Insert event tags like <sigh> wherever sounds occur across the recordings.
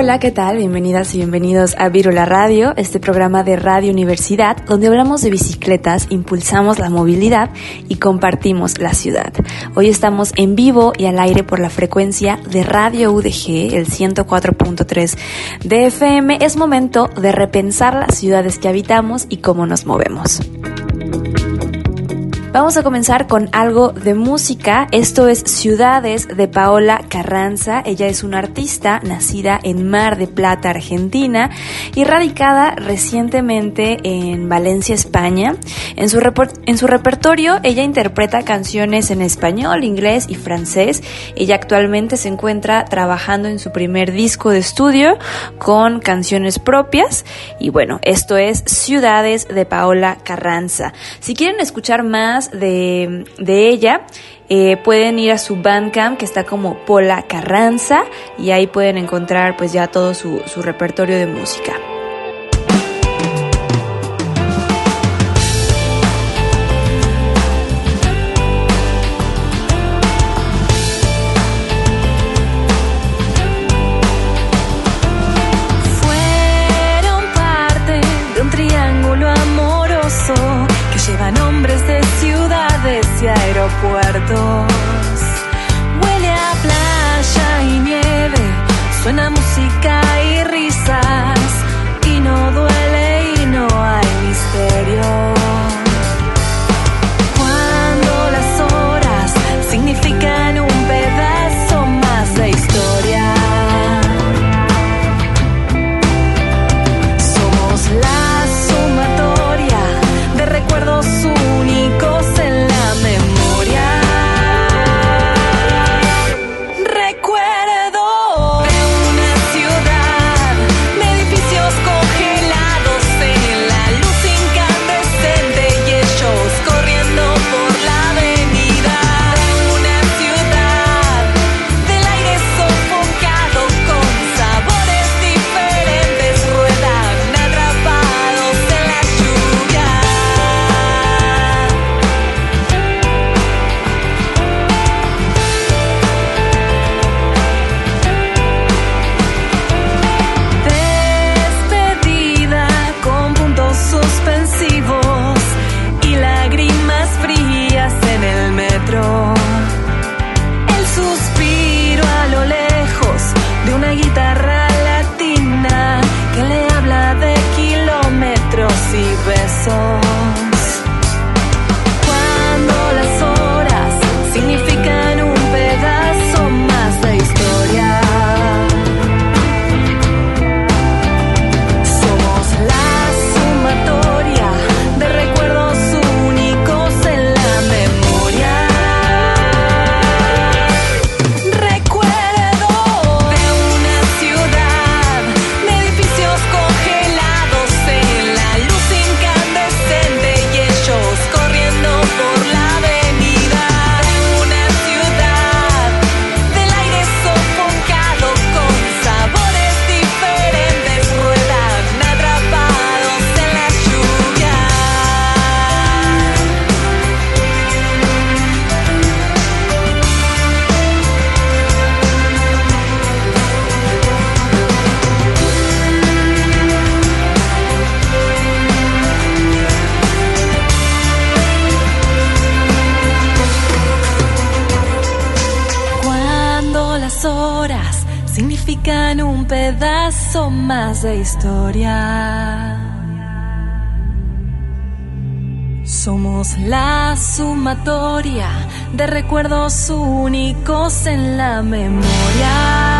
Hola, ¿qué tal? Bienvenidas y bienvenidos a Virula Radio, este programa de Radio Universidad, donde hablamos de bicicletas, impulsamos la movilidad y compartimos la ciudad. Hoy estamos en vivo y al aire por la frecuencia de Radio UDG, el 104.3 de FM. Es momento de repensar las ciudades que habitamos y cómo nos movemos. Vamos a comenzar con algo de música. Esto es Ciudades de Paola Carranza. Ella es una artista nacida en Mar de Plata, Argentina, y radicada recientemente en Valencia, España. En su, en su repertorio, ella interpreta canciones en español, inglés y francés. Ella actualmente se encuentra trabajando en su primer disco de estudio con canciones propias. Y bueno, esto es Ciudades de Paola Carranza. Si quieren escuchar más, de, ella, eh, pueden ir a su Bandcamp que está como Pola Carranza y ahí pueden encontrar pues ya todo su, su repertorio de música. Más de historia. Somos la sumatoria de recuerdos únicos en la memoria.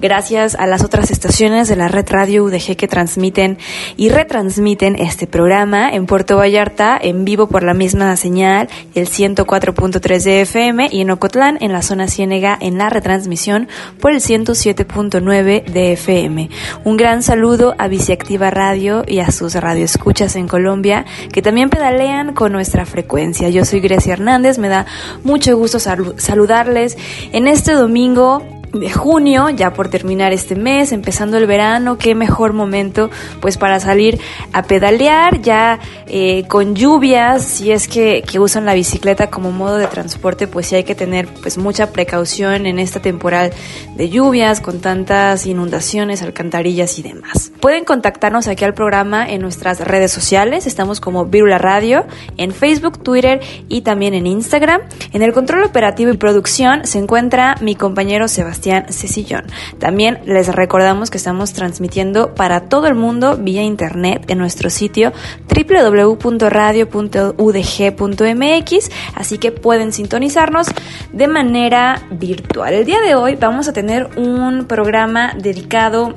Gracias a las otras estaciones de la red radio UDG que transmiten y retransmiten este programa en Puerto Vallarta en vivo por la misma señal, el 104.3 de FM y en Ocotlán en la zona Ciénega en la retransmisión por el 107.9 de FM. Un gran saludo a Biciactiva Radio y a sus radioescuchas en Colombia que también pedalean con nuestra frecuencia. Yo soy Grecia Hernández, me da mucho gusto saludarles en este domingo de junio, ya por terminar este mes, empezando el verano, qué mejor momento pues para salir a pedalear ya eh, con lluvias, si es que, que, usan la bicicleta como modo de transporte, pues sí hay que tener pues mucha precaución en esta temporal de lluvias, con tantas inundaciones, alcantarillas y demás. Pueden contactarnos aquí al programa en nuestras redes sociales, estamos como Virula Radio, en Facebook, Twitter y también en Instagram. En el control operativo y producción se encuentra mi compañero Sebastián Sebastián También les recordamos que estamos transmitiendo para todo el mundo vía internet en nuestro sitio www.radio.udg.mx, así que pueden sintonizarnos de manera virtual. El día de hoy vamos a tener un programa dedicado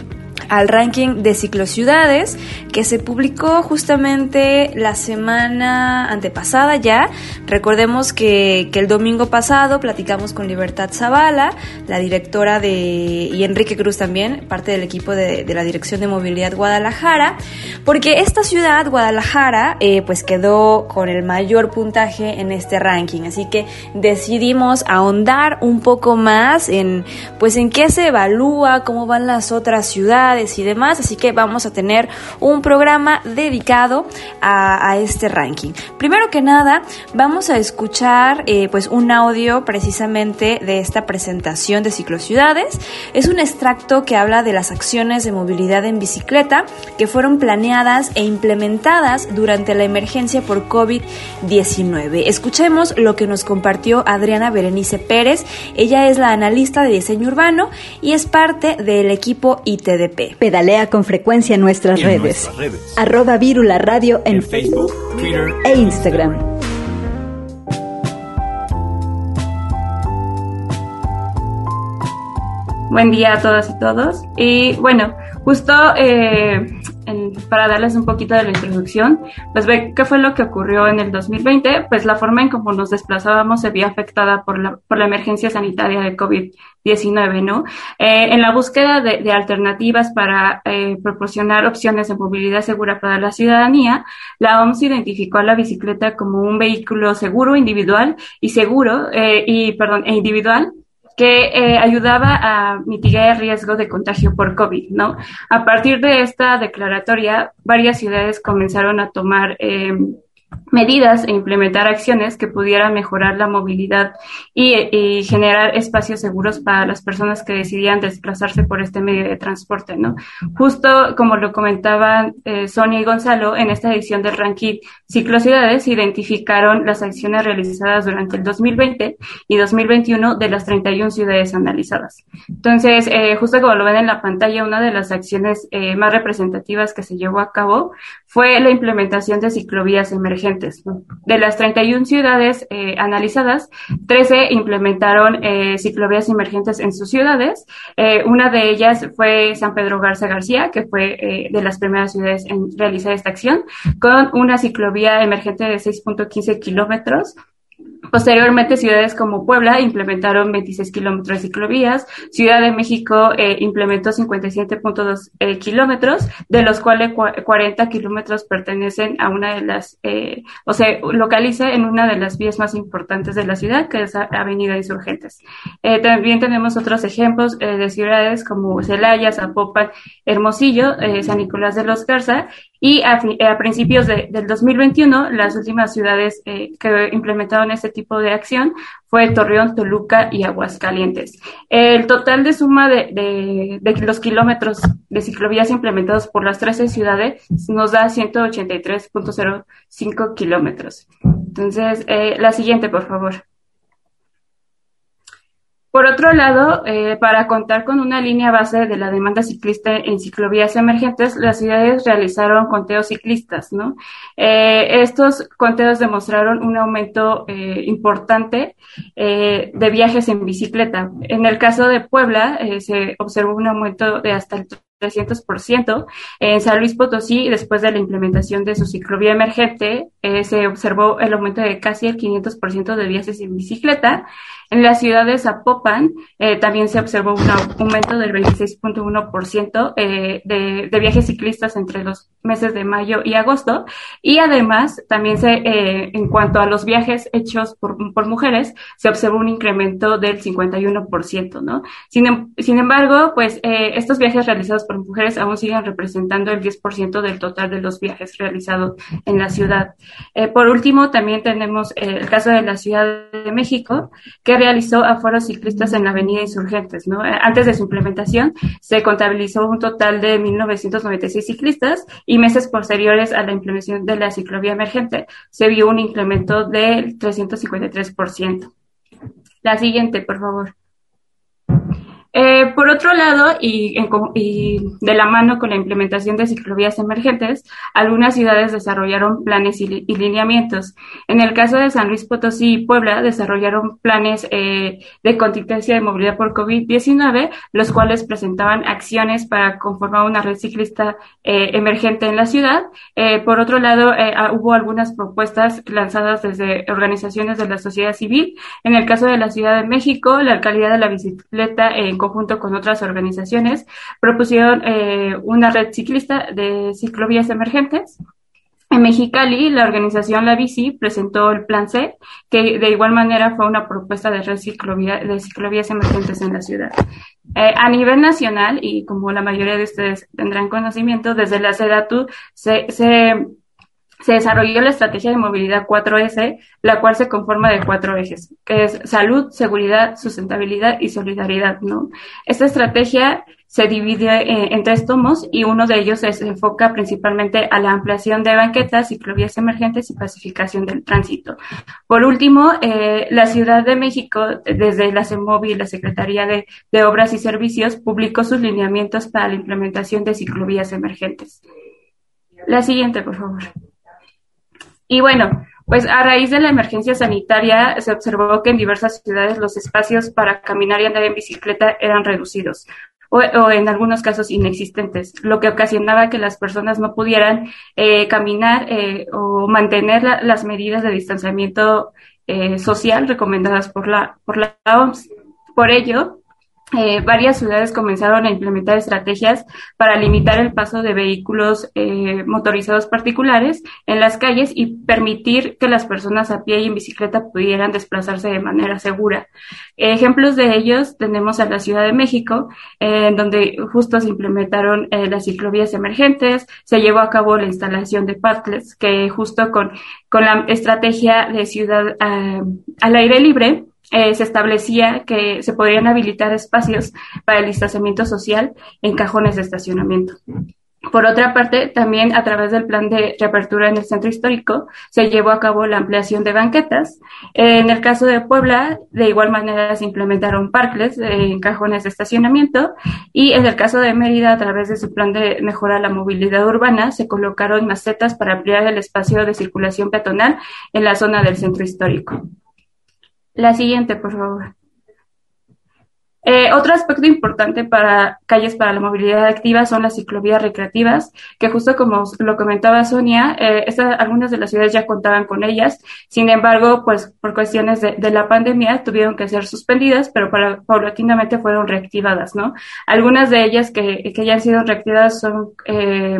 al ranking de ciclociudades que se publicó justamente la semana antepasada ya. Recordemos que, que el domingo pasado platicamos con Libertad Zavala, la directora de, y Enrique Cruz también, parte del equipo de, la Dirección de Movilidad Guadalajara, porque esta ciudad, Guadalajara, eh, pues quedó con el mayor puntaje en este ranking. Así que decidimos ahondar un poco más en, pues en qué se evalúa, cómo van las otras ciudades, y demás, así que vamos a tener un programa dedicado a, este ranking. Primero que nada, vamos a escuchar eh, pues un audio precisamente de esta presentación de ciclociudades. Es un extracto que habla de las acciones de movilidad en bicicleta que fueron planeadas e implementadas durante la emergencia por COVID-19. Escuchemos lo que nos compartió Adriana Berenice Pérez. Ella es la analista de diseño urbano y es parte del equipo ITDP. Pedalea con frecuencia en nuestras, redes. Arroba Virula Radio en, Facebook, Twitter e Instagram. Buen día a todas y todos. Y bueno, justo eh, para darles un poquito de la introducción, pues ve qué fue lo que ocurrió en el 2020, pues la forma en cómo nos desplazábamos se vio afectada por la, por la emergencia sanitaria de COVID-19, ¿no? Eh, en la búsqueda de, alternativas para eh, proporcionar opciones de movilidad segura para la ciudadanía, la OMS identificó a la bicicleta como un vehículo seguro, individual y seguro, eh, y perdón, e individual que eh, ayudaba a mitigar el riesgo de contagio por COVID, ¿no? A partir de esta declaratoria, varias ciudades comenzaron a tomar eh, medidas e implementar acciones que pudieran mejorar la movilidad y, generar espacios seguros para las personas que decidían desplazarse por este medio de transporte, ¿no? Justo como lo comentaban eh, Sonia y Gonzalo, en esta edición del ranking Ciclocidades identificaron las acciones realizadas durante el 2020 y 2021 de las 31 ciudades analizadas. Entonces, eh, justo como lo ven en la pantalla, una de las acciones eh, más representativas que se llevó a cabo fue la implementación de ciclovías emergentes de las 31 ciudades eh, analizadas, 13 implementaron eh, ciclovías emergentes en sus ciudades. Eh, una de ellas fue San Pedro Garza García, que fue de las primeras ciudades en realizar esta acción, con una ciclovía emergente de 6.15 kilómetros Posteriormente, ciudades como Puebla implementaron 26 kilómetros de ciclovías, Ciudad de México eh, implementó 57.2 eh, kilómetros, de los cuales 40 kilómetros pertenecen a una de las, eh, o sea, localiza en una de las vías más importantes de la ciudad, que es Avenida Insurgentes. También tenemos otros ejemplos de ciudades como Celaya, Zapopan, Hermosillo, San Nicolás de los Garza y a, a principios de, del 2021, las últimas ciudades eh, que implementaron este tipo de acción fue Torreón, Toluca y Aguascalientes. El total de suma de los kilómetros de ciclovías implementados por las 13 ciudades nos da 183.05 kilómetros. Entonces, eh, la siguiente, por favor. Por otro lado, eh, para contar con una línea base de la demanda ciclista en ciclovías emergentes, las ciudades realizaron conteos ciclistas, ¿no? Eh, estos conteos demostraron un aumento eh, importante de viajes en bicicleta. En el caso de Puebla, se observó un aumento de hasta el 300%. En San Luis Potosí, después de la implementación de su ciclovía emergente, se observó el aumento de casi el 500% de viajes en bicicleta. En la ciudad de Zapopan eh, también se observó un aumento del 26.1% eh, de, de viajes ciclistas entre los meses de mayo y agosto. Y además, también se, eh, en cuanto a los viajes hechos por, por mujeres, se observó un incremento del 51%, ¿no? Sin, em, sin embargo, pues eh, estos viajes realizados por mujeres aún siguen representando el 10% del total de los viajes realizados en la ciudad. Eh, por último, también tenemos el caso de la Ciudad de México, que realizó aforos ciclistas en la Avenida Insurgentes. Eh, antes de su implementación, se contabilizó un total de 1.996 ciclistas y meses posteriores a la implementación de la ciclovía emergente, se vio un incremento del 353%. La siguiente, por favor. Eh, por otro lado, y, de la mano con la implementación de ciclovías emergentes, algunas ciudades desarrollaron planes y, lineamientos. En el caso de San Luis Potosí y Puebla, desarrollaron planes eh, de contingencia de movilidad por COVID-19, los cuales presentaban acciones para conformar una red ciclista eh, emergente en la ciudad. por otro lado, ah, hubo algunas propuestas lanzadas desde organizaciones de la sociedad civil. En el caso de la Ciudad de México, la alcaldía de la bicicleta en conjunto con otras organizaciones, propusieron eh, una red ciclista de ciclovías emergentes. En Mexicali, la organización La Bici presentó el Plan C, que de igual manera fue una propuesta de red ciclovía, de ciclovías emergentes en la ciudad. Eh, a nivel nacional, y como la mayoría de ustedes tendrán conocimiento, desde la SEDATU se, se se desarrolló la estrategia de movilidad 4S, la cual se conforma de cuatro ejes, que es salud, seguridad, sustentabilidad y solidaridad, ¿no? Esta estrategia se divide eh, en, tres tomos y uno de ellos se enfoca principalmente a la ampliación de banquetas, ciclovías emergentes y pacificación del tránsito. Por último, eh, la Ciudad de México, desde la CEMOVI y la Secretaría de, de Obras y Servicios, publicó sus lineamientos para la implementación de ciclovías emergentes. La siguiente, por favor. Y bueno, pues a raíz de la emergencia sanitaria se observó que en diversas ciudades los espacios para caminar y andar en bicicleta eran reducidos o, en algunos casos inexistentes, lo que ocasionaba que las personas no pudieran eh, caminar eh, o mantener las medidas de distanciamiento eh, social recomendadas por la, por la OMS. Por ello, eh, varias ciudades comenzaron a implementar estrategias para limitar el paso de vehículos eh, motorizados particulares en las calles y permitir que las personas a pie y en bicicleta pudieran desplazarse de manera segura. ejemplos de ellos tenemos a la Ciudad de México, en donde justo se implementaron eh, las ciclovías emergentes, se llevó a cabo la instalación de parklets, que justo con, con la estrategia de ciudad al aire libre, eh, se establecía que se podrían habilitar espacios para el distanciamiento social en cajones de estacionamiento. Por otra parte, también a través del plan de reapertura en el centro histórico se llevó a cabo la ampliación de banquetas. En el caso de Puebla, de igual manera se implementaron parques en cajones de estacionamiento y en el caso de Mérida, a través de su plan de mejora la movilidad urbana, se colocaron macetas para ampliar el espacio de circulación peatonal en la zona del centro histórico. La siguiente, por favor. Eh, otro aspecto importante para calles para la movilidad activa son las ciclovías recreativas, que justo como lo comentaba Sonia, eh, algunas de las ciudades ya contaban con ellas. Sin embargo, pues por cuestiones de, la pandemia tuvieron que ser suspendidas, pero para, paulatinamente fueron reactivadas, ¿no? Algunas de ellas que, que ya han sido reactivadas son eh,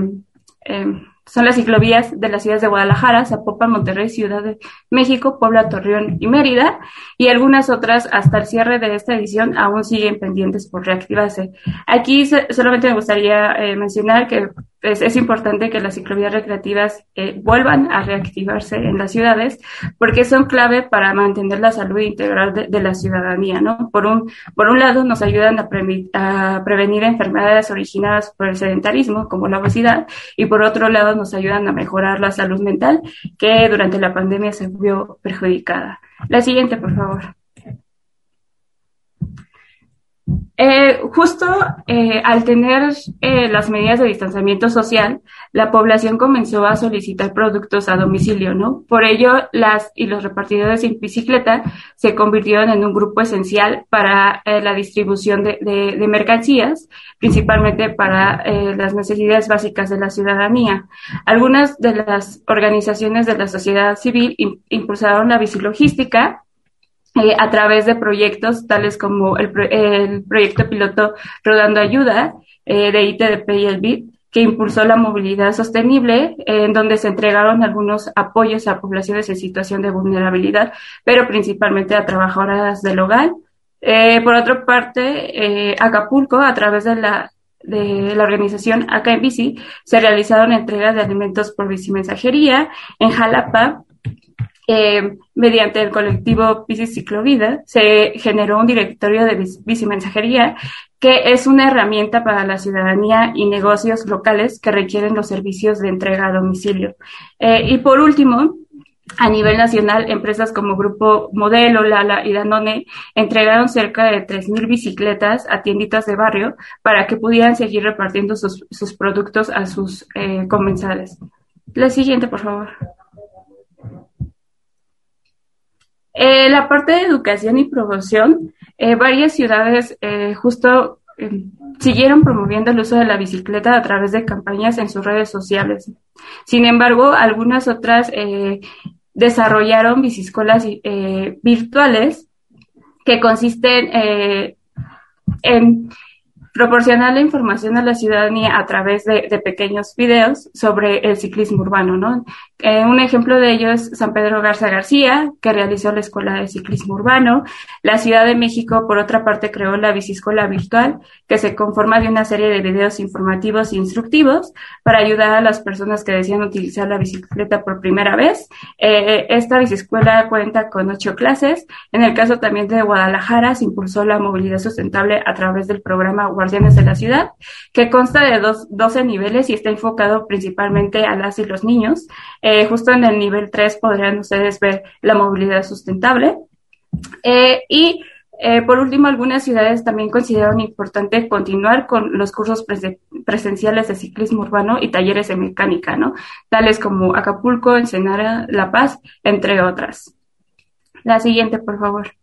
eh son las ciclovías de las ciudades de Guadalajara, Zapopan, Monterrey, Ciudad de México, Puebla, Torreón y Mérida, y algunas otras hasta el cierre de esta edición aún siguen pendientes por reactivarse. Aquí solamente me gustaría eh, mencionar que pues, es importante que las ciclovías recreativas eh, vuelvan a reactivarse en las ciudades porque son clave para mantener la salud integral de, la ciudadanía, ¿no? Por un, por un lado, nos ayudan a, a, prevenir enfermedades originadas por el sedentarismo, como la obesidad, y por otro lado, nos ayudan a mejorar la salud mental, que durante la pandemia se vio perjudicada. La siguiente, por favor. Eh, justo eh, al tener eh, las medidas de distanciamiento social, la población comenzó a solicitar productos a domicilio, ¿no? Por ello, las y los repartidores en bicicleta se convirtieron en un grupo esencial para la distribución de, de, mercancías, principalmente para las necesidades básicas de la ciudadanía. Algunas de las organizaciones de la sociedad civil impulsaron la bicilogística, eh, a través de proyectos tales como el, proyecto piloto Rodando Ayuda eh, de ITDP y el BID, que impulsó la movilidad sostenible, en donde se entregaron algunos apoyos a poblaciones en situación de vulnerabilidad, pero principalmente a trabajadoras del hogar. Eh, por otra parte, Acapulco, a través de la de la organización Acá en Bici, se realizaron entregas de alimentos por bicimensajería. En Jalapa, mediante el colectivo Bici Ciclovida, se generó un directorio de bicimensajería que es una herramienta para la ciudadanía y negocios locales que requieren los servicios de entrega a domicilio. Eh, y por último, a nivel nacional, empresas como Grupo Modelo, Lala y Danone entregaron cerca de 3.000 bicicletas a tienditas de barrio para que pudieran seguir repartiendo sus, productos a sus eh, comensales. La siguiente, por favor. Eh, la parte de educación y promoción, eh, varias ciudades eh, justo siguieron promoviendo el uso de la bicicleta a través de campañas en sus redes sociales. Sin embargo, algunas otras desarrollaron biciscolas virtuales que consisten en proporcionar la información a la ciudadanía a través de, pequeños videos sobre el ciclismo urbano, ¿no? Eh, un ejemplo de ello es San Pedro Garza García, que realizó la Escuela de Ciclismo Urbano. La Ciudad de México, por otra parte, creó la Biciscola Virtual, que se conforma de una serie de videos informativos e instructivos para ayudar a las personas que desean utilizar la bicicleta por primera vez. Eh, esta bicicleta cuenta con ocho clases. En el caso también de Guadalajara, se impulsó la movilidad sustentable a través del programa De la Ciudad, que consta de dos, 12 niveles y está enfocado principalmente a las y los niños. Eh, justo en el nivel 3 podrían ustedes ver la movilidad sustentable. Eh, y eh, por último, algunas ciudades también consideraron importante continuar con los cursos presenciales de ciclismo urbano y talleres de mecánica, ¿no? Tales como Acapulco, Ensenada, La Paz, entre otras. La siguiente, por favor.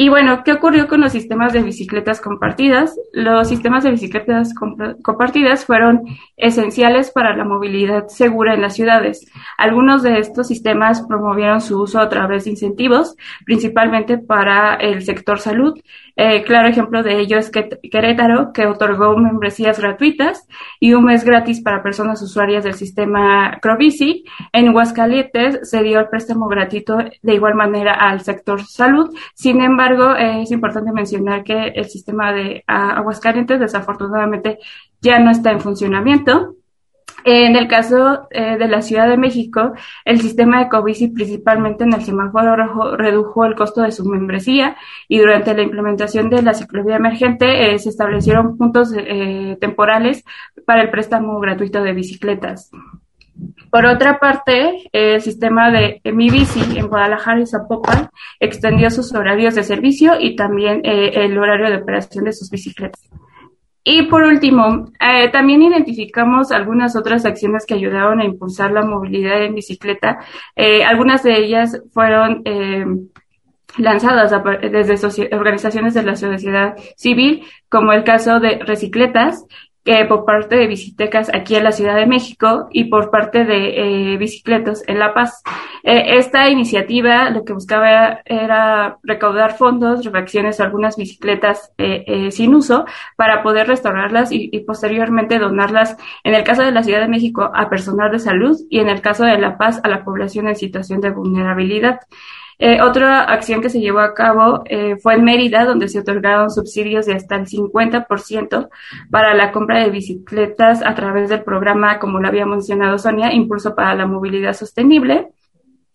Y bueno, ¿qué ocurrió con los sistemas de bicicletas compartidas? Los sistemas de bicicletas compartidas fueron esenciales para la movilidad segura en las ciudades. Algunos de estos sistemas promovieron su uso a través de incentivos, principalmente para el sector salud. Eh, claro ejemplo de ello es que Querétaro, que otorgó membresías gratuitas y un mes gratis para personas usuarias del sistema Crobici. En Huascalientes se dio el préstamo gratuito de igual manera al sector salud. Sin embargo, eh, es importante mencionar que el sistema de Aguascalientes desafortunadamente ya no está en funcionamiento. En el caso eh, de la Ciudad de México, el sistema de Covici, principalmente en el semáforo rojo, redujo el costo de su membresía y durante la implementación de la ciclovía emergente eh, se establecieron puntos temporales para el préstamo gratuito de bicicletas. Por otra parte, el sistema de Mi Bici en Guadalajara y Zapopan extendió sus horarios de servicio y también eh, el horario de operación de sus bicicletas. Y por último, eh, también identificamos algunas otras acciones que ayudaron a impulsar la movilidad en bicicleta. Eh, algunas de ellas fueron lanzadas desde organizaciones de la sociedad civil, como el caso de Recicletas, por parte de Bicitecas aquí en la Ciudad de México y por parte de eh, Bicicletos en La Paz. Eh, esta iniciativa lo que buscaba era recaudar fondos, refacciones a algunas bicicletas eh, eh, sin uso para poder restaurarlas y, posteriormente donarlas, en el caso de la Ciudad de México, a personal de salud y en el caso de La Paz, a la población en situación de vulnerabilidad. Eh, otra acción que se llevó a cabo eh, fue en Mérida, donde se otorgaron subsidios de hasta el 50% para la compra de bicicletas a través del programa, como lo había mencionado Sonia, Impulso para la Movilidad Sostenible.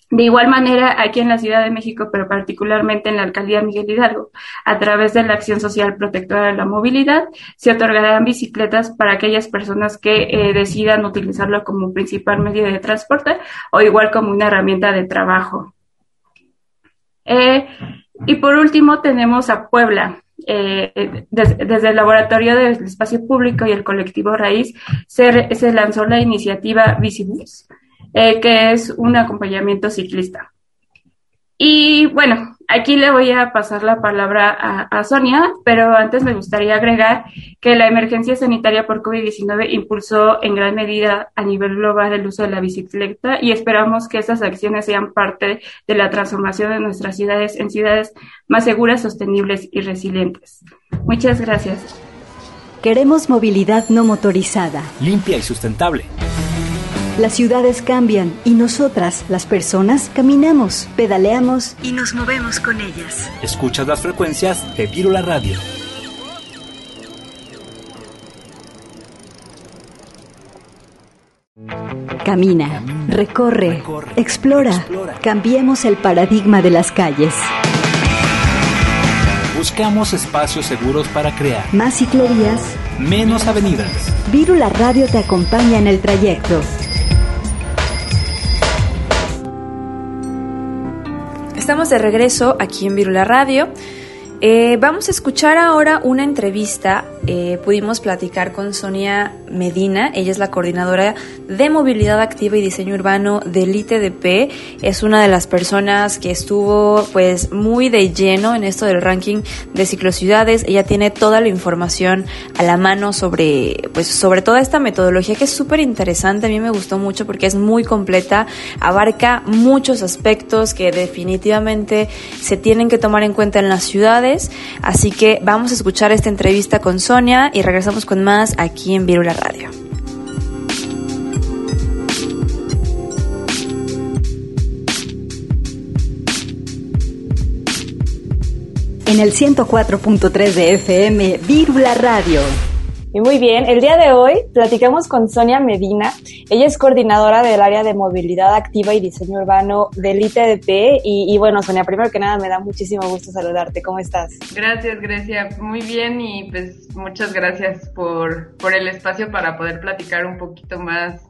De igual manera, aquí en la Ciudad de México, pero particularmente en la alcaldía Miguel Hidalgo, a través de la Acción Social Protectora de la Movilidad, se otorgarán bicicletas para aquellas personas que eh, decidan utilizarlo como principal medio de transporte o igual como una herramienta de trabajo. Eh, y por último tenemos a Puebla. eh, desde el Laboratorio del Espacio Público y el colectivo Raíz se, se lanzó la iniciativa Visibus, eh, que es un acompañamiento ciclista. Y bueno, aquí le voy a pasar la palabra a, Sonia, pero antes me gustaría agregar que la emergencia sanitaria por COVID-19 impulsó en gran medida a nivel global el uso de la bicicleta y esperamos que estas acciones sean parte de la transformación de nuestras ciudades en ciudades más seguras, sostenibles y resilientes. Muchas gracias. Queremos movilidad no motorizada. Limpia y sustentable. Las ciudades cambian y nosotras, las personas, caminamos, pedaleamos y nos movemos con ellas. Escuchas las frecuencias de Virula Radio. Camina, recorre, explora, cambiemos el paradigma de las calles. Buscamos espacios seguros para crear más ciclovías, menos avenidas. Virula Radio te acompaña en el trayecto. Estamos de regreso aquí en Virula Radio. Eh, vamos a escuchar ahora una entrevista. Eh, pudimos platicar con Sonia Medina. Ella es la coordinadora de movilidad activa y diseño urbano del ITDP. Es una de las personas que estuvo pues muy de lleno en esto del ranking de ciclociudades. Ella tiene toda la información a la mano sobre pues sobre toda esta metodología que es súper interesante. A mí me gustó mucho porque es muy completa, abarca muchos aspectos que definitivamente se tienen que tomar en cuenta en las ciudades Así que vamos a escuchar esta entrevista con Sonia y regresamos con más aquí en Virula Radio. En el 104.3 de FM, Virula Radio. Y muy bien, el día de hoy platicamos con Sonia Medina. Ella es coordinadora del área de movilidad activa y diseño urbano del ITDP. Y, bueno, Sonia, primero que nada me da muchísimo gusto saludarte. ¿Cómo estás? Gracias, Grecia. Muy bien y pues muchas gracias por, por el espacio para poder platicar un poquito más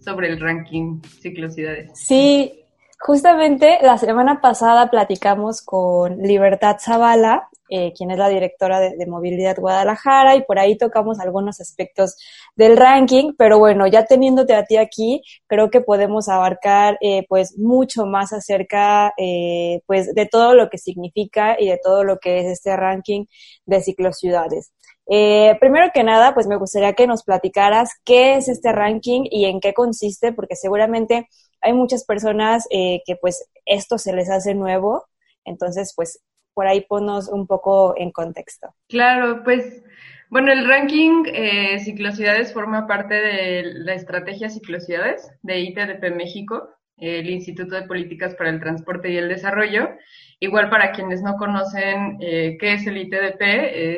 sobre el ranking ciclocidades. Sí, Justamente la semana pasada platicamos con Libertad Zavala, eh, quien es la directora de, Movilidad Guadalajara, y por ahí tocamos algunos aspectos del ranking, pero bueno, ya teniéndote a ti aquí, creo que podemos abarcar eh, pues mucho más acerca eh, pues de todo lo que significa y de todo lo que es este ranking de ciclociudades. Eh, primero que nada, pues me gustaría que nos platicaras qué es este ranking y en qué consiste, porque seguramente hay muchas personas eh, que pues esto se les hace nuevo, entonces pues por ahí ponnos un poco en contexto. Claro, pues bueno, el ranking eh, Ciclocidades forma parte de la estrategia Ciclocidades de ITDP México, el Instituto de Políticas para el Transporte y el Desarrollo. Igual para quienes no conocen eh, qué es el ITDP,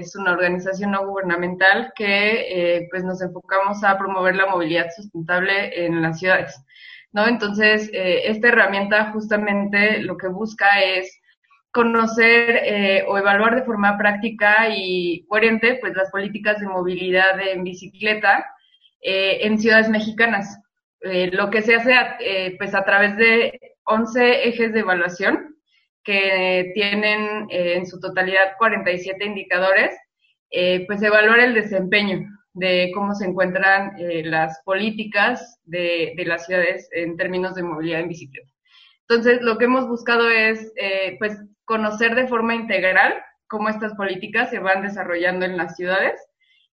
es una organización no gubernamental que eh, pues nos enfocamos a promover la movilidad sustentable en las ciudades. ¿no? Entonces, eh, esta herramienta justamente lo que busca es conocer eh, o evaluar de forma práctica y coherente pues las políticas de movilidad en bicicleta eh, en ciudades mexicanas. lo que se hace pues a través de 11 ejes de evaluación que tienen en su totalidad 47 indicadores, pues evaluar el desempeño de cómo se encuentran eh, las políticas de, de, las ciudades en términos de movilidad en bicicleta. Entonces, lo que hemos buscado es, eh, pues, conocer de forma integral cómo estas políticas se van desarrollando en las ciudades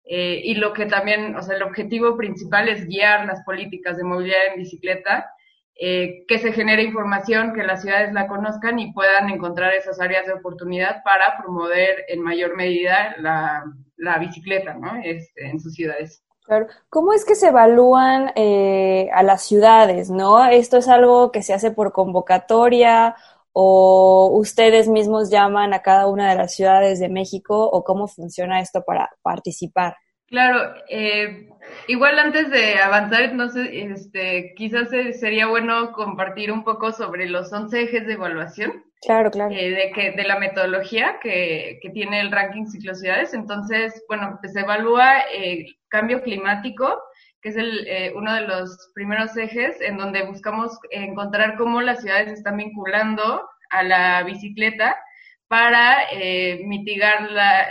eh, y lo que también, o sea, el objetivo principal es guiar las políticas de movilidad en bicicleta, que se genere información, que las ciudades la conozcan y puedan encontrar esas áreas de oportunidad para promover en mayor medida la, la bicicleta ¿no? Este, en sus ciudades. Claro. ¿Cómo es que se evalúan eh, a las ciudades, no? ¿Esto es algo que se hace por convocatoria o ustedes mismos llaman a cada una de las ciudades de México o cómo funciona esto para participar? Claro, eh, igual antes de avanzar, no sé, este, quizás sería bueno compartir un poco sobre los 11 ejes de evaluación. Claro, claro. Eh, de, que, de la metodología que, que tiene el ranking ciclocidades. Entonces, bueno, pues se evalúa el cambio climático, que es el, eh, uno de los primeros ejes en donde buscamos encontrar cómo las ciudades están vinculando a la bicicleta para eh, mitigar la,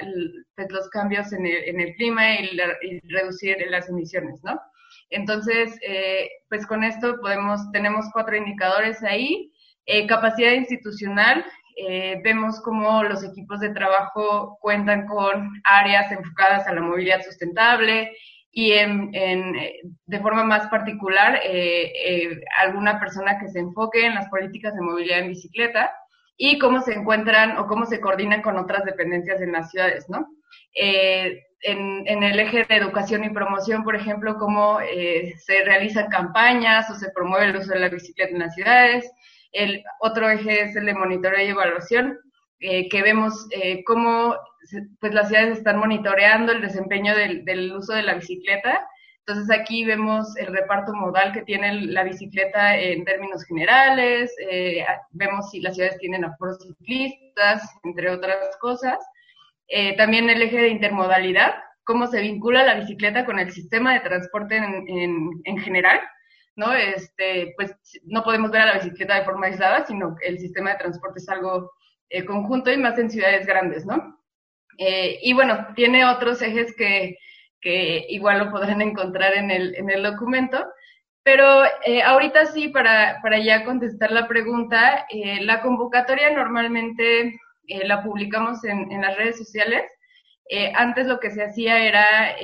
pues, los cambios en el, en el clima y, reducir las emisiones, ¿no? Entonces, eh, pues con esto podemos, tenemos cuatro indicadores ahí. Eh, capacidad institucional, eh, vemos cómo los equipos de trabajo cuentan con áreas enfocadas a la movilidad sustentable y en, en, de forma más particular alguna persona que se enfoque en las políticas de movilidad en bicicleta y cómo se encuentran o cómo se coordinan con otras dependencias en las ciudades, ¿no? Eh, en, el eje de educación y promoción, por ejemplo, cómo eh, se realizan campañas o se promueve el uso de la bicicleta en las ciudades. El otro eje es el de monitoreo y evaluación, eh, que vemos cómo pues, las ciudades están monitoreando el desempeño del, uso de la bicicleta entonces aquí vemos el reparto modal que tiene la bicicleta en términos generales, eh, vemos si las ciudades tienen aforos ciclistas, entre otras cosas. Eh, también el eje de intermodalidad, cómo se vincula la bicicleta con el sistema de transporte en, general, ¿no? Este, pues no podemos ver a la bicicleta de forma aislada, sino que el sistema de transporte es algo eh, conjunto y más en ciudades grandes, ¿no? y bueno, tiene otros ejes que que igual lo podrán encontrar en el, en el documento. Pero eh, ahorita sí, para, para, ya contestar la pregunta, eh, la convocatoria normalmente eh, la publicamos en, en, las redes sociales. antes lo que se hacía era,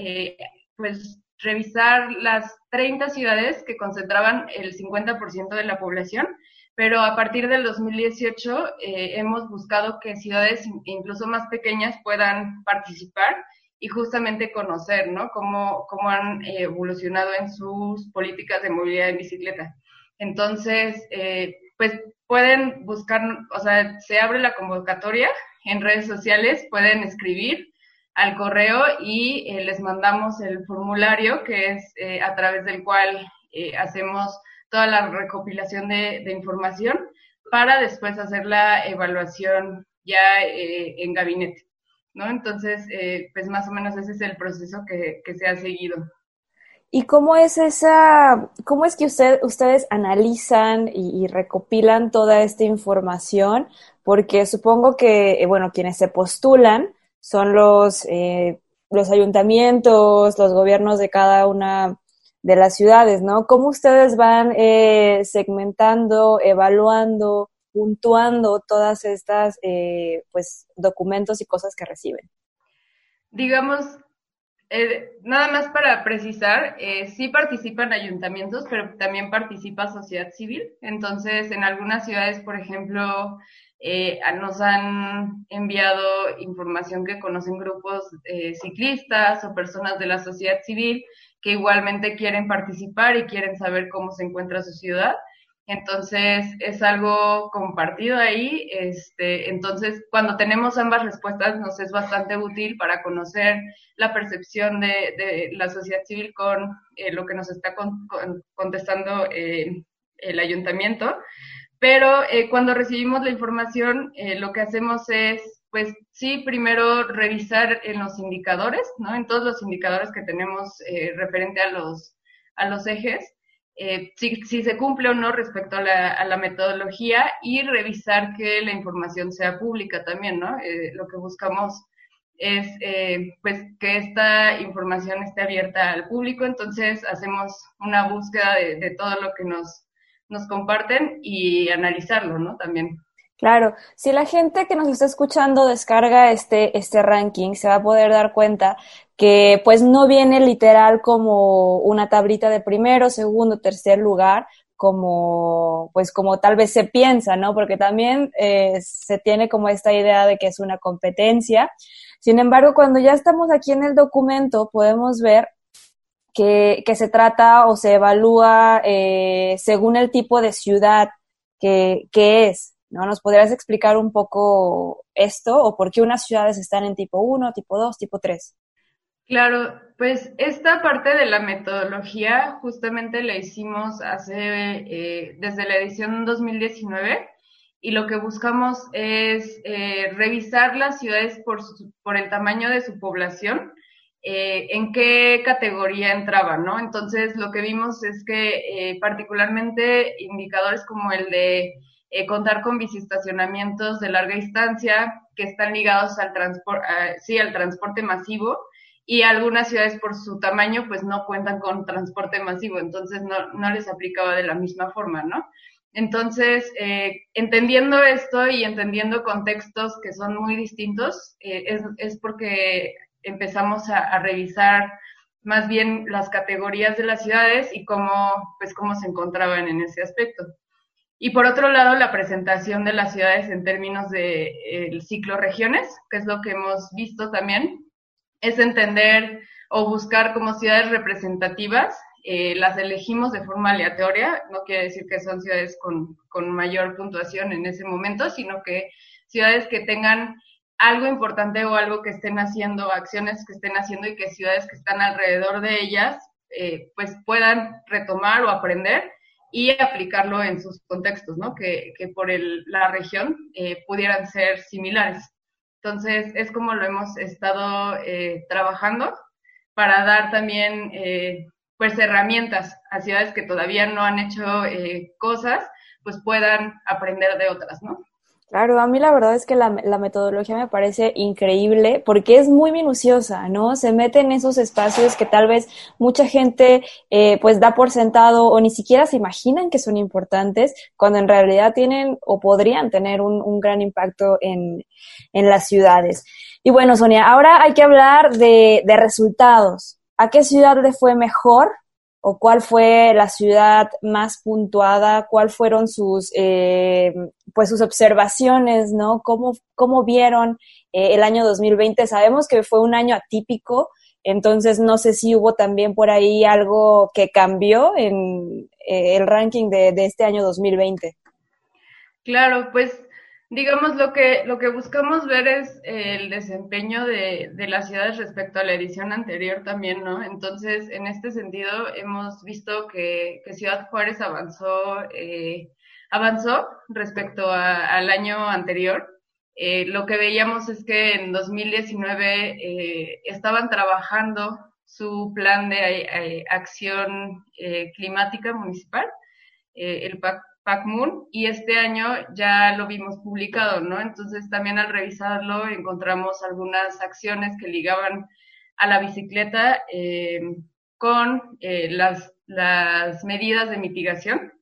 pues, revisar las 30 ciudades que concentraban el 50% de la población, pero a partir del 2018 hemos buscado que ciudades incluso más pequeñas puedan participar y justamente conocer, ¿no? Cómo, cómo han eh, evolucionado en sus políticas de movilidad en bicicleta. Entonces, eh, pues pueden buscar, o sea, se abre la convocatoria en redes sociales, pueden escribir al correo y eh, les mandamos el formulario que es a través del cual hacemos toda la recopilación de, información para después hacer la evaluación ya en gabinete. ¿no? Entonces, eh, pues más o menos ese es el proceso que, que se ha seguido. ¿Y cómo es esa, cómo es que usted, ustedes analizan y, recopilan toda esta información? Porque supongo que, eh, bueno, quienes se postulan son los, eh, los ayuntamientos, los gobiernos de cada una de las ciudades, ¿no? ¿Cómo ustedes van eh, segmentando, evaluando puntuando todas estas eh, pues documentos y cosas que reciben? Digamos, eh, nada más para precisar, eh, sí participan ayuntamientos, pero también participa sociedad civil. Entonces, en algunas ciudades, por ejemplo, eh, nos han enviado información que conocen grupos ciclistas o personas de la sociedad civil que igualmente quieren participar y quieren saber cómo se encuentra su ciudad. Entonces, es algo compartido ahí. Este, entonces, cuando tenemos ambas respuestas, nos es bastante útil para conocer la percepción de, la sociedad civil con eh, lo que nos está contestando eh, el ayuntamiento. Pero eh, cuando recibimos la información, lo que hacemos es, pues sí, primero revisar en los indicadores, ¿no? En todos los indicadores que tenemos referente a los, a los ejes eh, si, se cumple o no respecto a la, metodología y revisar que la información sea pública también, ¿no? Eh, lo que buscamos es eh, pues que esta información esté abierta al público, entonces hacemos una búsqueda de, de, todo lo que nos, nos comparten y analizarlo, ¿no? También. Claro, si la gente que nos está escuchando descarga este, este ranking, se va a poder dar cuenta que pues no viene literal como una tablita de primero, segundo, tercer lugar, como pues como tal vez se piensa, ¿no? Porque también eh, se tiene como esta idea de que es una competencia. Sin embargo, cuando ya estamos aquí en el documento, podemos ver que, se trata o se evalúa eh, según el tipo de ciudad que, que es. ¿no? ¿Nos podrías explicar un poco esto o por qué unas ciudades están en tipo 1, tipo 2, tipo 3? Claro, pues esta parte de la metodología justamente la hicimos hace, eh, desde la edición 2019 y lo que buscamos es eh, revisar las ciudades por, por el tamaño de su población, eh, en qué categoría entraban, ¿no? Entonces lo que vimos es que particularmente indicadores como el de eh, contar con biciestacionamientos de larga distancia que están ligados al transporte, sí, al transporte masivo y algunas ciudades por su tamaño pues no cuentan con transporte masivo, entonces no, no les aplicaba de la misma forma, ¿no? Entonces, eh, entendiendo esto y entendiendo contextos que son muy distintos, eh, es, es, porque empezamos a, a, revisar más bien las categorías de las ciudades y cómo, pues, cómo se encontraban en ese aspecto. Y por otro lado, la presentación de las ciudades en términos de el ciclo regiones, que es lo que hemos visto también, es entender o buscar como ciudades representativas. Eh, las elegimos de forma aleatoria, no quiere decir que son ciudades con, con mayor puntuación en ese momento, sino que ciudades que tengan algo importante o algo que estén haciendo, acciones que estén haciendo y que ciudades que están alrededor de ellas, eh, pues puedan retomar o aprender y aplicarlo en sus contextos, ¿no? Que, que por el, la región eh, pudieran ser similares. Entonces, es como lo hemos estado eh, trabajando para dar también, eh, pues, herramientas a ciudades que todavía no han hecho eh, cosas, pues puedan aprender de otras, ¿no? Claro, a mí la verdad es que la, metodología me parece increíble porque es muy minuciosa, ¿no? Se mete en esos espacios que tal vez mucha gente eh, pues da por sentado o ni siquiera se imaginan que son importantes cuando en realidad tienen o podrían tener un, un gran impacto en, en, las ciudades. Y bueno, Sonia, ahora hay que hablar de, de resultados. ¿A qué ciudad le fue mejor o cuál fue la ciudad más puntuada, cuál fueron sus, eh, pues sus observaciones, ¿no? ¿Cómo, cómo vieron eh, el año 2020? Sabemos que fue un año atípico, entonces no sé si hubo también por ahí algo que cambió en eh, el ranking de, de este año 2020. Claro, pues Digamos, lo que, lo que buscamos ver es el desempeño de, de, las ciudades respecto a la edición anterior también, ¿no? Entonces, en este sentido, hemos visto que, que Ciudad Juárez avanzó, eh, avanzó respecto al año anterior. Eh, lo que veíamos es que en 2019 eh, estaban trabajando su plan de eh, acción eh, climática municipal, el PAC PacMoon y este año ya lo vimos publicado, ¿no? Entonces también al revisarlo encontramos algunas acciones que ligaban a la bicicleta eh, con eh, las, las medidas de mitigación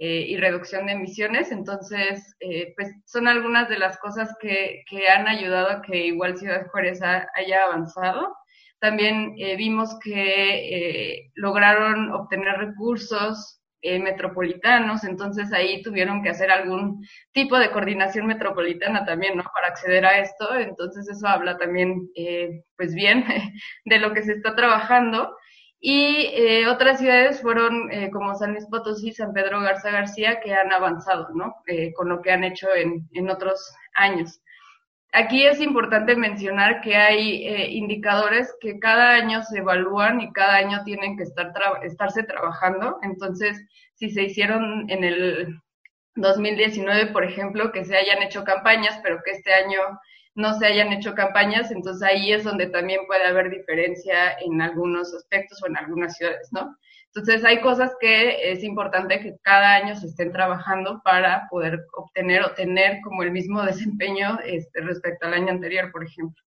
eh, y reducción de emisiones. Entonces, eh, pues son algunas de las cosas que, que han ayudado a que igual Ciudad Juárez ha, haya avanzado. También vimos que lograron obtener recursos eh, metropolitanos, entonces ahí tuvieron que hacer algún tipo de coordinación metropolitana también, ¿no? Para acceder a esto, entonces eso habla también, eh, pues bien, <laughs> de lo que se está trabajando. Y eh, otras ciudades fueron eh, como San Luis Potosí, San Pedro Garza García, que han avanzado, ¿no? Con lo que han hecho en, en otros años. Aquí es importante mencionar que hay eh, indicadores que cada año se evalúan y cada año tienen que estar tra estarse trabajando. Entonces, si se hicieron en el 2019, por ejemplo, que se hayan hecho campañas, pero que este año no se hayan hecho campañas, entonces ahí es donde también puede haber diferencia en algunos aspectos o en algunas ciudades, ¿no? Entonces hay cosas que es importante que cada año se estén trabajando para poder obtener o tener como el mismo <laughs> desempeño este, respecto al año anterior, por ejemplo.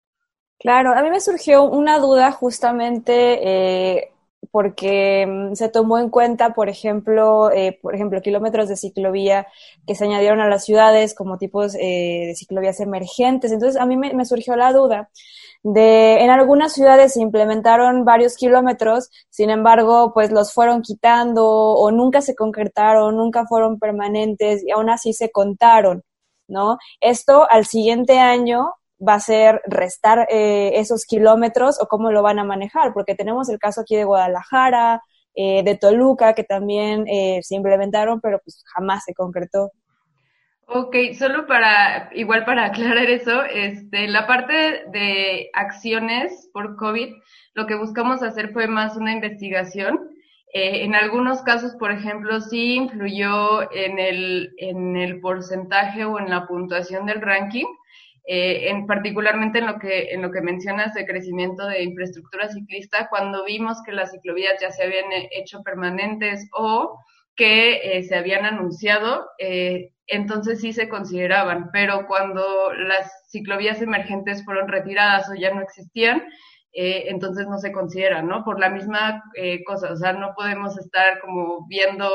Claro, a mí me surgió una duda justamente eh, porque mm, se tomó en cuenta, por ejemplo, eh, por ejemplo, kilómetros de ciclovía que se añadieron a las ciudades como tipos eh, de ciclovías emergentes. Entonces a mí me, me surgió la duda de en algunas ciudades se implementaron varios kilómetros, sin embargo, pues los fueron quitando o nunca se concretaron, nunca fueron permanentes y aún así se contaron, ¿no? Esto al siguiente año va a ser restar eh, esos kilómetros o cómo lo van a manejar, porque tenemos el caso aquí de Guadalajara, eh, de Toluca, que también eh, se implementaron, pero pues jamás se concretó. Ok, solo para, igual para <laughs> aclarar eso, este, la parte de acciones por COVID, lo que buscamos hacer fue más una investigación. Eh, en algunos casos, por ejemplo, sí influyó en el, en el porcentaje o en la puntuación del ranking, eh, en particularmente en lo que en lo que mencionas de crecimiento de infraestructura ciclista, cuando vimos que las ciclovías ya se habían hecho permanentes o que eh, se habían anunciado, eh, entonces sí se consideraban, pero cuando las ciclovías emergentes fueron retiradas o ya no existían, eh, entonces no se consideran, ¿no? Por la misma eh, cosa, o sea, no podemos estar como viendo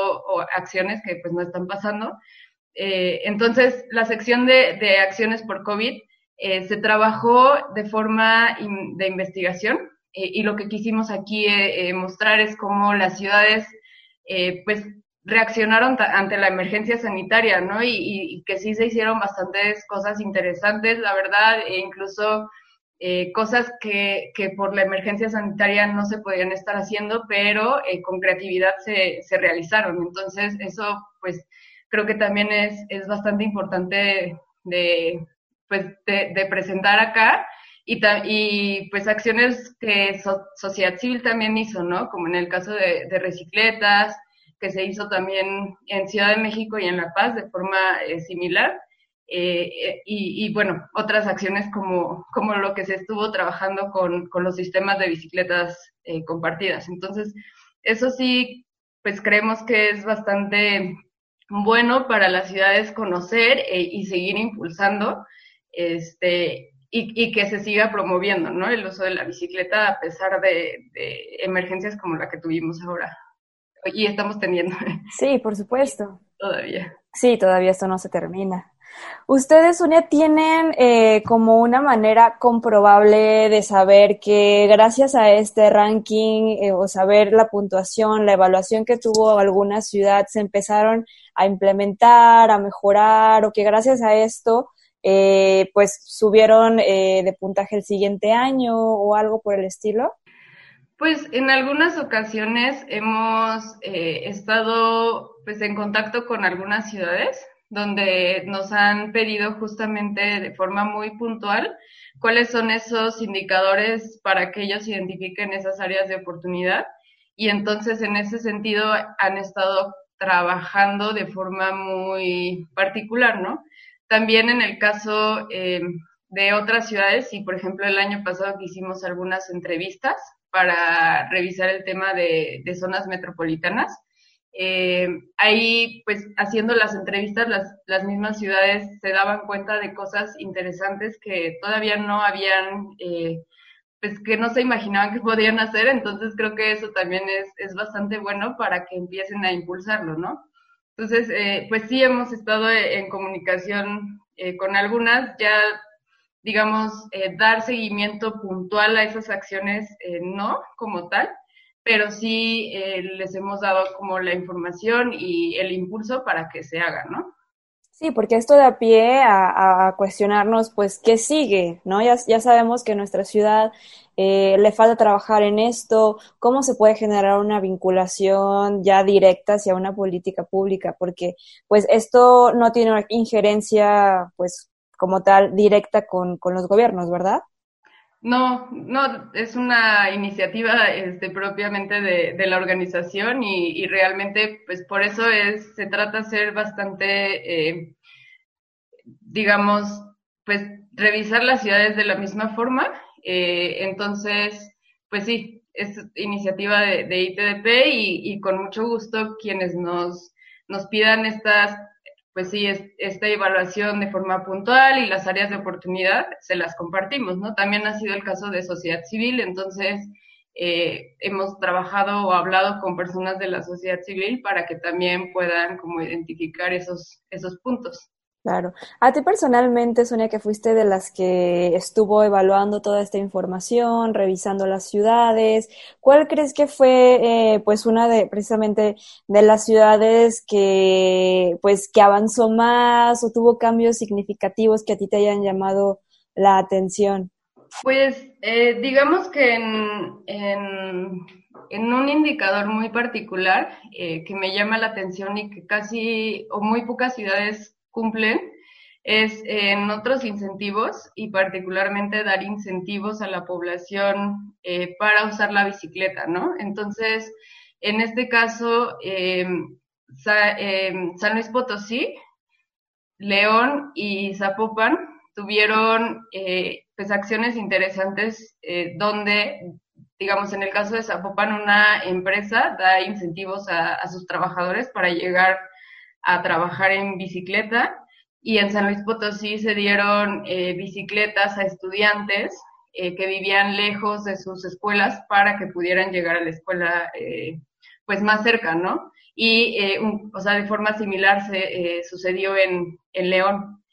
acciones que pues no están pasando. Eh, entonces, la sección de, de acciones por COVID se trabajó de forma de investigación y lo que quisimos aquí mostrar es cómo las ciudades pues reaccionaron ante la emergencia sanitaria, ¿no? Y, y, que sí se hicieron bastantes cosas interesantes, la verdad, e incluso eh, cosas que, que, por la emergencia sanitaria no se podían estar haciendo, pero eh, con creatividad se, se, realizaron. Entonces, eso, pues, creo que también es, es bastante importante de, pues, de, presentar acá. Y, y, pues acciones que sociedad civil también hizo, ¿no? Como en el caso de, de recicletas, que se hizo también en Ciudad de México y en La Paz de forma eh, similar. Eh, y, bueno, otras acciones como, como lo que se estuvo trabajando con, con los sistemas de bicicletas eh, compartidas. Entonces, eso sí, pues creemos que es bastante bueno para las ciudades conocer y seguir impulsando este, y, y, que se siga promoviendo ¿no? el uso de la bicicleta a pesar de, de emergencias como la que tuvimos ahora y estamos teniendo. Sí, por supuesto. <laughs> Todavía. Sí, todavía esto no se termina. Ustedes, Unia, tienen eh, como una manera comprobable de saber que gracias a este ranking eh, o saber la puntuación, la evaluación que tuvo alguna ciudad, se empezaron a implementar, a mejorar o que gracias a esto, eh, pues subieron de puntaje el siguiente año o algo por el estilo? Pues en algunas ocasiones hemos eh, estado pues en contacto con algunas ciudades donde nos han pedido justamente de forma muy puntual cuáles son esos indicadores para que ellos identifiquen esas áreas de oportunidad y entonces en ese sentido han estado trabajando de forma muy particular, ¿no? También en el caso eh, de otras ciudades, y por ejemplo el año pasado que hicimos algunas entrevistas para revisar el tema de, zonas metropolitanas. Eh, ahí, pues, haciendo las entrevistas, las, las mismas ciudades se daban cuenta de cosas interesantes que todavía no habían, eh, pues, que no se imaginaban que podían hacer. Entonces, creo que eso también es, es bastante bueno para que empiecen a impulsarlo, ¿no? Entonces, eh, pues sí, hemos estado en comunicación con algunas, ya digamos, eh, dar seguimiento puntual a esas acciones, eh, no como tal, pero sí eh, les hemos dado como la información y el impulso para que se haga, ¿no? Sí, porque esto da pie a, cuestionarnos, pues, ¿qué sigue? ¿No? Ya, ya sabemos que nuestra ciudad le falta trabajar en esto, cómo se puede generar una vinculación ya directa hacia una política pública, porque, pues, esto no tiene una injerencia, pues, como tal directa con, con los gobiernos, ¿verdad? No, no, es una iniciativa este, propiamente de, de la organización y, y, realmente, pues por eso es, se trata de ser bastante, eh, digamos, pues revisar las ciudades de la misma forma. Eh, entonces, pues sí, es iniciativa de, de ITDP y, y, con mucho gusto quienes nos, nos pidan estas pues sí, esta evaluación de forma puntual y las áreas de oportunidad se las compartimos, ¿no? También ha sido el caso de sociedad civil, entonces eh, hemos trabajado o hablado con personas de la sociedad civil para que también puedan como identificar esos, esos puntos. Claro. A ti personalmente, Sonia, que fuiste de las que estuvo evaluando toda esta información, revisando las ciudades, ¿cuál crees que fue, eh, pues, una de, precisamente, de las ciudades que, pues, que avanzó más o tuvo cambios significativos que a ti te hayan llamado la atención? Pues, eh, digamos que en, un indicador muy particular eh, que me llama la atención y que casi o muy pocas ciudades cumplen es en otros incentivos y particularmente dar incentivos a la población eh, para usar la bicicleta, ¿no? Entonces, en este caso, em, em, San Luis Potosí, León y Zapopan tuvieron eh, pues acciones interesantes eh, donde, digamos, en el caso de Zapopan, una empresa da incentivos a, sus trabajadores para llegar a trabajar en bicicleta y en San Luis Potosí se dieron eh, bicicletas a estudiantes eh, que vivían lejos de sus escuelas para que pudieran llegar a la escuela eh, pues más cerca, ¿no? Y, o sea, de forma similar se sucedió en, en León.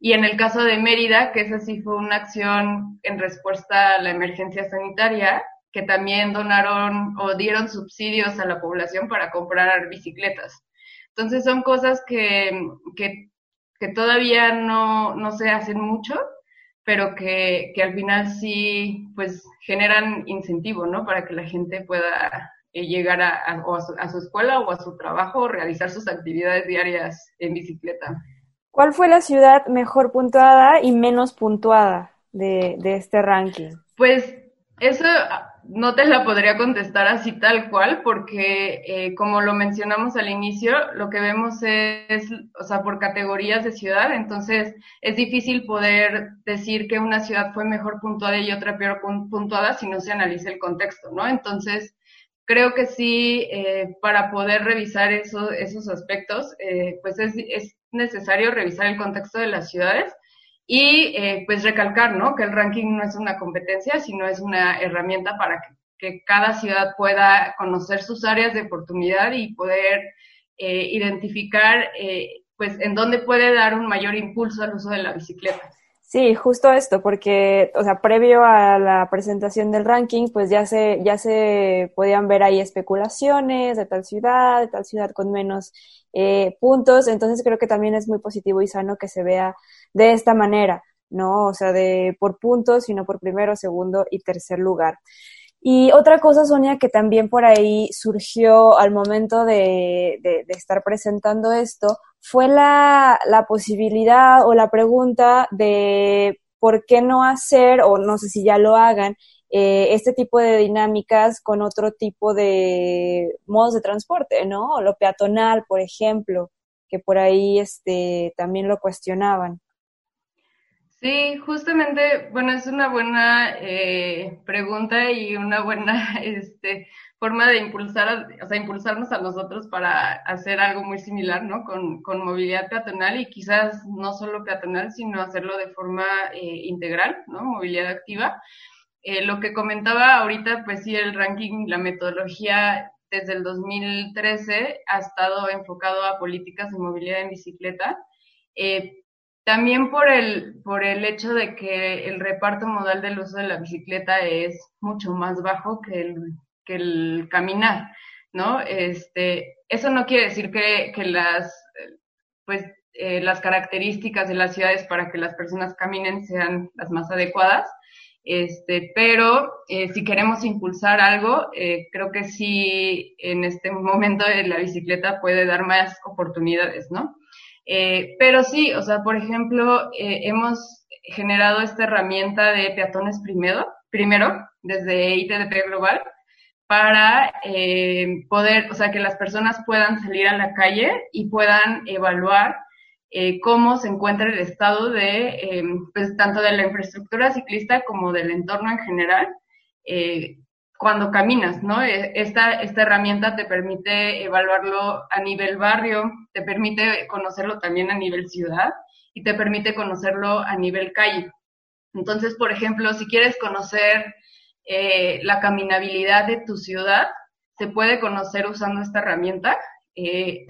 Y en el caso de Mérida, que esa sí fue una acción en respuesta a la emergencia sanitaria, que también donaron o dieron subsidios a la población para comprar bicicletas. Entonces son cosas que, que que todavía no, no se hacen mucho, pero que, que, al final sí, pues generan incentivo, ¿no? Para que la gente pueda eh, llegar a, a, su, a, su, escuela o a su trabajo o realizar sus actividades diarias en bicicleta. ¿Cuál fue la ciudad mejor puntuada y menos puntuada de, de este ranking? Pues eso no te la podría contestar así tal cual, porque eh, como lo mencionamos al inicio, lo que vemos es, o sea, por categorías de ciudad, entonces es difícil poder decir que una ciudad fue mejor puntuada y otra peor puntuada si no se analiza el contexto, ¿no? Entonces, creo que sí, eh, para poder revisar eso, esos aspectos, eh, pues es, es necesario revisar el contexto de las ciudades y eh, pues recalcar, ¿no? Que el ranking no es una competencia, sino es una herramienta para que, cada ciudad pueda conocer sus áreas de oportunidad y poder eh, identificar, eh, pues, en dónde puede dar un mayor impulso al uso de la bicicleta. Sí, justo esto, porque, o sea, previo a la presentación del ranking, pues ya se, ya se podían ver ahí especulaciones de tal ciudad, de tal ciudad con menos eh, puntos, entonces creo que también es muy positivo y sano que se vea de esta manera, ¿no? O sea, de por puntos, sino por primero, segundo y tercer lugar. Y otra cosa, Sonia, que también por ahí surgió al momento de, estar presentando esto, fue la, posibilidad o la pregunta de por qué no hacer, o no sé si ya lo hagan, eh, este tipo de dinámicas con otro tipo de modos de transporte, ¿no? Lo peatonal, por ejemplo, que por ahí este, también lo cuestionaban. Sí, justamente, bueno, es una buena eh, pregunta y una buena <laughs> este, forma de impulsar, o sea, impulsarnos a nosotros para hacer algo muy similar, ¿no? Con, movilidad peatonal y quizás no solo peatonal, sino hacerlo de forma eh, integral, ¿no? Movilidad activa. Eh, lo que comentaba ahorita, pues sí, el ranking, la metodología desde el 2013 ha estado enfocado a políticas de movilidad en bicicleta. También por el, por el hecho de que el reparto modal del uso de la bicicleta es mucho más bajo que el que el caminar, ¿no? Este, eso no quiere decir que, que las, pues, eh, las características de las ciudades para que las personas caminen sean las más adecuadas, este, pero eh, si queremos impulsar algo, eh, creo que sí en este momento la bicicleta puede dar más oportunidades, ¿no? Pero sí, o sea, por ejemplo, hemos generado esta herramienta de peatones primero, primero desde ITDP Global, para eh, poder, o sea, que las personas puedan salir a la calle y puedan evaluar eh, cómo se encuentra el estado de, eh, pues, tanto de la infraestructura ciclista como del entorno en general cuando caminas, ¿no? Esta, esta herramienta te permite evaluarlo a nivel barrio, te permite conocerlo también a nivel ciudad y te permite conocerlo a nivel calle. Entonces, por ejemplo, si quieres conocer eh, la caminabilidad de tu ciudad se puede conocer usando esta herramienta. Eh,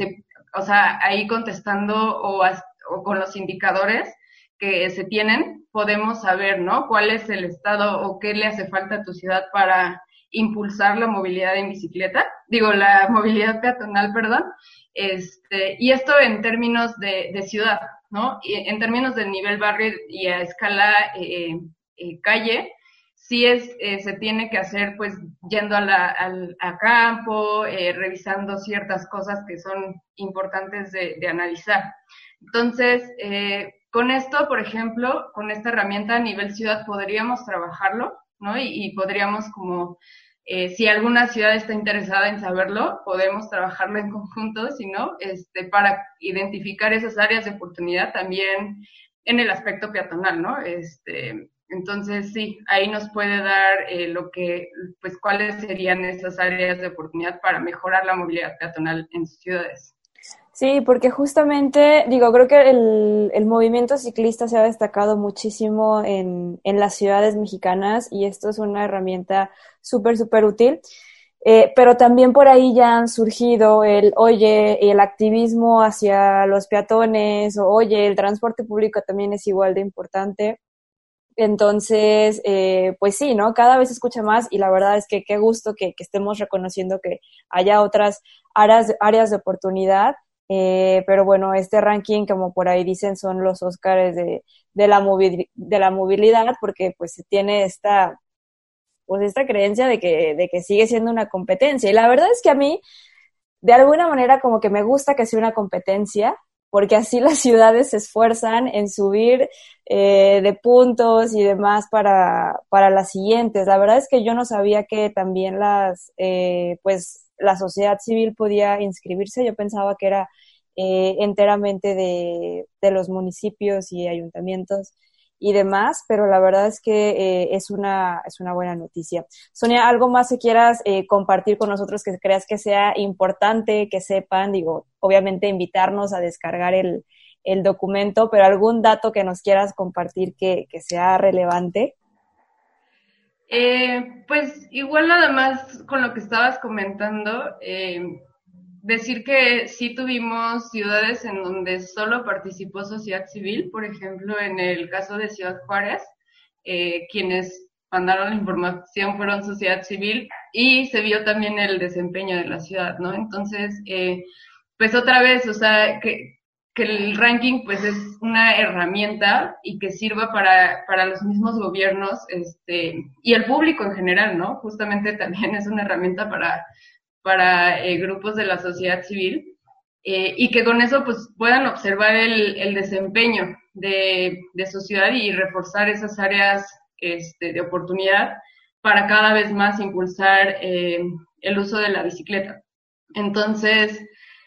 o sea, ahí contestando o, o, con los indicadores que se tienen, podemos saber, ¿no? Cuál es el estado o qué le hace falta a tu ciudad para impulsar la movilidad en bicicleta, digo, la <laughs> movilidad peatonal, perdón. Este, y esto en términos de, de ciudad, ¿no? Y en términos de nivel barrio y a escala eh, eh calle, sí es, eh, se tiene que hacer pues yendo a, la, al, a campo, revisando ciertas cosas que son importantes de, de analizar. Entonces, con esto, por ejemplo, con esta herramienta a nivel ciudad podríamos trabajarlo, ¿no? Y podríamos como, si alguna ciudad está interesada en saberlo, podemos trabajarlo en conjunto, si no, este, para identificar esas áreas de oportunidad también en el aspecto peatonal, ¿no? Este, entonces, sí, ahí nos puede dar eh, lo que, pues, cuáles serían esas áreas de oportunidad para mejorar la movilidad peatonal en ciudades. Sí, porque justamente, digo, creo que el, el movimiento ciclista se ha destacado muchísimo en, en las ciudades mexicanas y esto es una herramienta súper, súper útil. Eh, pero también por ahí ya han surgido el, oye, el activismo hacia los peatones, o oye, el transporte público también es igual de importante. Entonces, eh, pues sí, ¿no? Cada vez se escucha más y la verdad es que qué gusto que, que estemos reconociendo que haya otras áreas, áreas de oportunidad eh, pero bueno, este ranking, como por ahí dicen, son los Óscares de, de, la de la movilidad, porque pues se tiene esta, pues esta creencia de que, de que sigue siendo una competencia. Y la verdad es que a mí, de alguna manera, como que me gusta que sea una competencia, porque así <laughs> las ciudades se esfuerzan en subir eh, de puntos y demás para, para las siguientes. La verdad es que yo no sabía que también las, eh, pues, la sociedad civil podía inscribirse. Yo pensaba que era eh, enteramente de, de, los municipios y ayuntamientos y demás, pero la verdad es que eh, es, una, es una buena noticia. Sonia, ¿algo más que quieras eh, compartir con nosotros que creas que sea importante que sepan? Digo, obviamente invitarnos a descargar el, el documento, pero algún dato que nos quieras compartir que, que sea relevante. Eh, pues igual nada más con lo que estabas comentando, eh, decir que sí tuvimos ciudades en donde solo participó sociedad civil, por ejemplo, en el caso de Ciudad Juárez, eh, quienes mandaron la información fueron sociedad civil y se vio también el desempeño de la ciudad, ¿no? Entonces, eh, pues otra vez, o sea, que, que el ranking pues es una herramienta y que sirva para, para los mismos gobiernos este, y el público en general, ¿no? Justamente <laughs> también es una herramienta para, para eh, grupos de la sociedad civil eh, y que con eso pues puedan observar el, el desempeño de, de, su y reforzar esas áreas este, de oportunidad para cada vez más impulsar eh, el uso de la bicicleta. Entonces,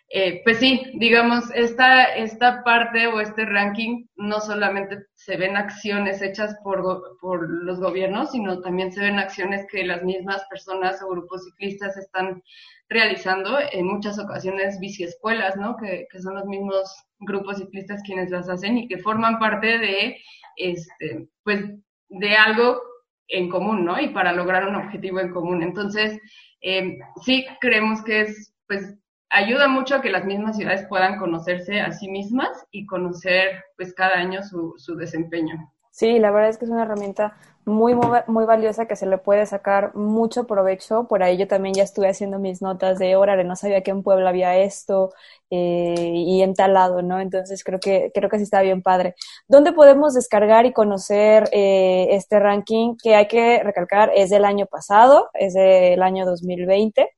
eh, pues sí, digamos, esta, esta parte o este ranking no solamente se ven acciones hechas por, por los gobiernos, sino también se ven acciones que las mismas personas o grupos ciclistas están realizando, en muchas ocasiones biciescuelas, ¿no? Que, que son los mismos grupos ciclistas quienes las hacen y que forman parte de, este, pues, de algo en común, ¿no? Y para lograr un objetivo en común. Entonces, eh, sí creemos que es, pues, ayuda mucho a que las mismas ciudades puedan conocerse a sí mismas y conocer pues cada año su, su desempeño. Sí, la verdad es que es una herramienta muy, muy, valiosa que se le puede sacar mucho provecho. Por ahí yo también ya estuve haciendo mis notas de hora, no sabía que en Puebla había esto eh, y en tal lado, ¿no? Entonces creo que, creo que sí está bien padre. ¿Dónde podemos descargar y conocer eh, este ranking que hay que recalcar? Es del año pasado, es del año 2020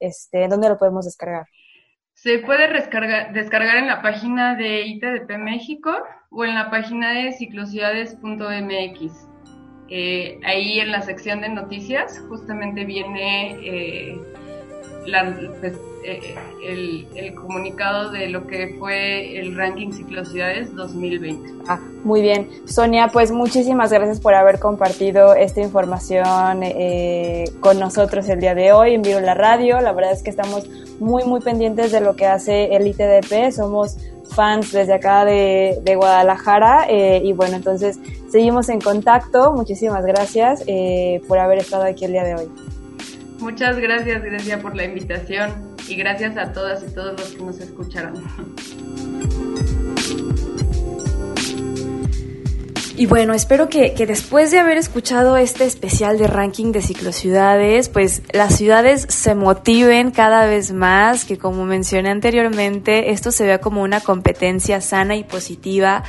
este, ¿dónde lo podemos descargar? Se puede descargar, en la página de ITDP México o en la página de ciclociudades.mx. Eh, ahí en la sección de noticias justamente viene eh, la, pues, eh, el, el, comunicado de lo que fue el ranking Ciclocidades 2020. Ah, muy bien. Sonia, pues muchísimas gracias por haber compartido esta información eh, con nosotros el día de hoy en Viro la Radio. La verdad es que estamos muy, muy pendientes de lo que hace el ITDP. Somos fans desde acá de, de Guadalajara eh, y bueno, entonces seguimos en contacto. Muchísimas gracias por haber estado aquí el día de hoy. Muchas gracias, Grecia, por la invitación y gracias a todas y todos los que nos escucharon. Y bueno, espero que, que, después de haber escuchado este especial de ranking de ciclociudades, pues las ciudades se motiven cada vez más, que como mencioné anteriormente, esto se vea como una competencia sana y positiva,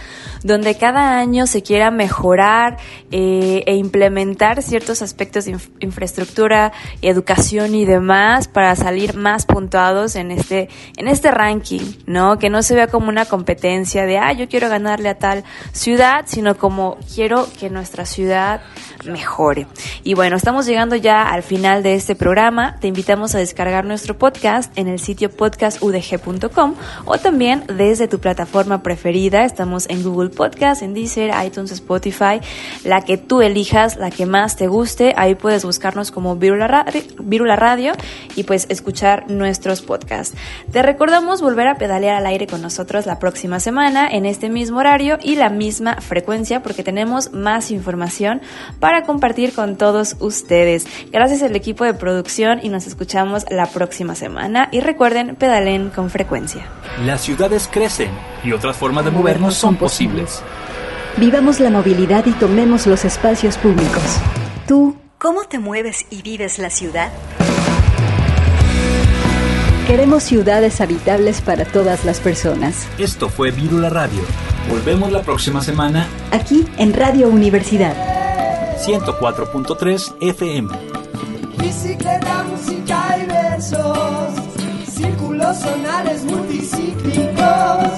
donde cada año se quiera mejorar eh, e implementar ciertos aspectos de inf infraestructura, educación y demás para salir más puntuados en este, en este ranking, ¿no? Que no se vea como una competencia de, ah, yo quiero ganarle a tal ciudad, sino como como quiero que nuestra ciudad mejore. Y bueno, estamos llegando ya al final de este programa. Te invitamos a descargar nuestro podcast en el sitio podcastudg.com o también desde tu plataforma preferida. Estamos en Google Podcast, en Deezer, iTunes, Spotify, la que tú elijas, la que más te guste. Ahí puedes buscarnos como Virula Radio, Radio y pues escuchar nuestros podcasts. Te recordamos volver a pedalear al aire con nosotros la próxima semana en este mismo horario y la misma frecuencia porque tenemos más información para compartir con todos ustedes. Gracias al equipo de producción y nos escuchamos la próxima semana y recuerden pedalen con frecuencia. Las ciudades crecen y otras formas de movernos son posibles. Vivamos la movilidad y tomemos los espacios públicos. ¿Tú cómo te mueves y vives la ciudad? Queremos ciudades habitables para todas las personas. Esto fue Virula Radio. Volvemos la próxima semana Aquí en Radio Universidad. 104.3 FM. Bicicleta, música y versos, círculos sonares multicíclicos,